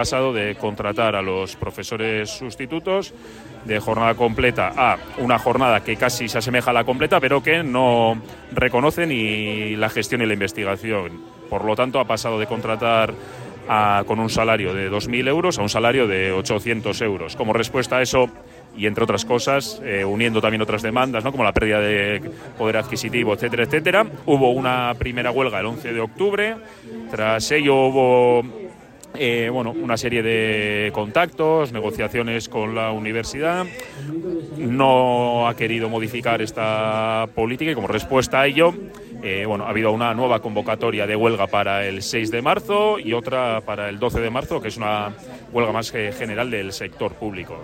pasado de contratar a los profesores sustitutos de jornada completa a una jornada que casi se asemeja a la completa, pero que no reconoce ni la gestión y la investigación. Por lo tanto, ha pasado de contratar a, con un salario de 2.000 euros a un salario de 800 euros. Como respuesta a eso, y entre otras cosas, eh, uniendo también otras demandas, ¿no? como la pérdida de poder adquisitivo, etcétera, etcétera. Hubo una primera huelga el 11 de octubre, tras ello hubo eh, bueno, una serie de contactos, negociaciones con la universidad. No ha querido modificar esta política y como respuesta a ello, eh, bueno, ha habido una nueva convocatoria de huelga para el 6 de marzo y otra para el 12 de marzo, que es una huelga más general del sector público.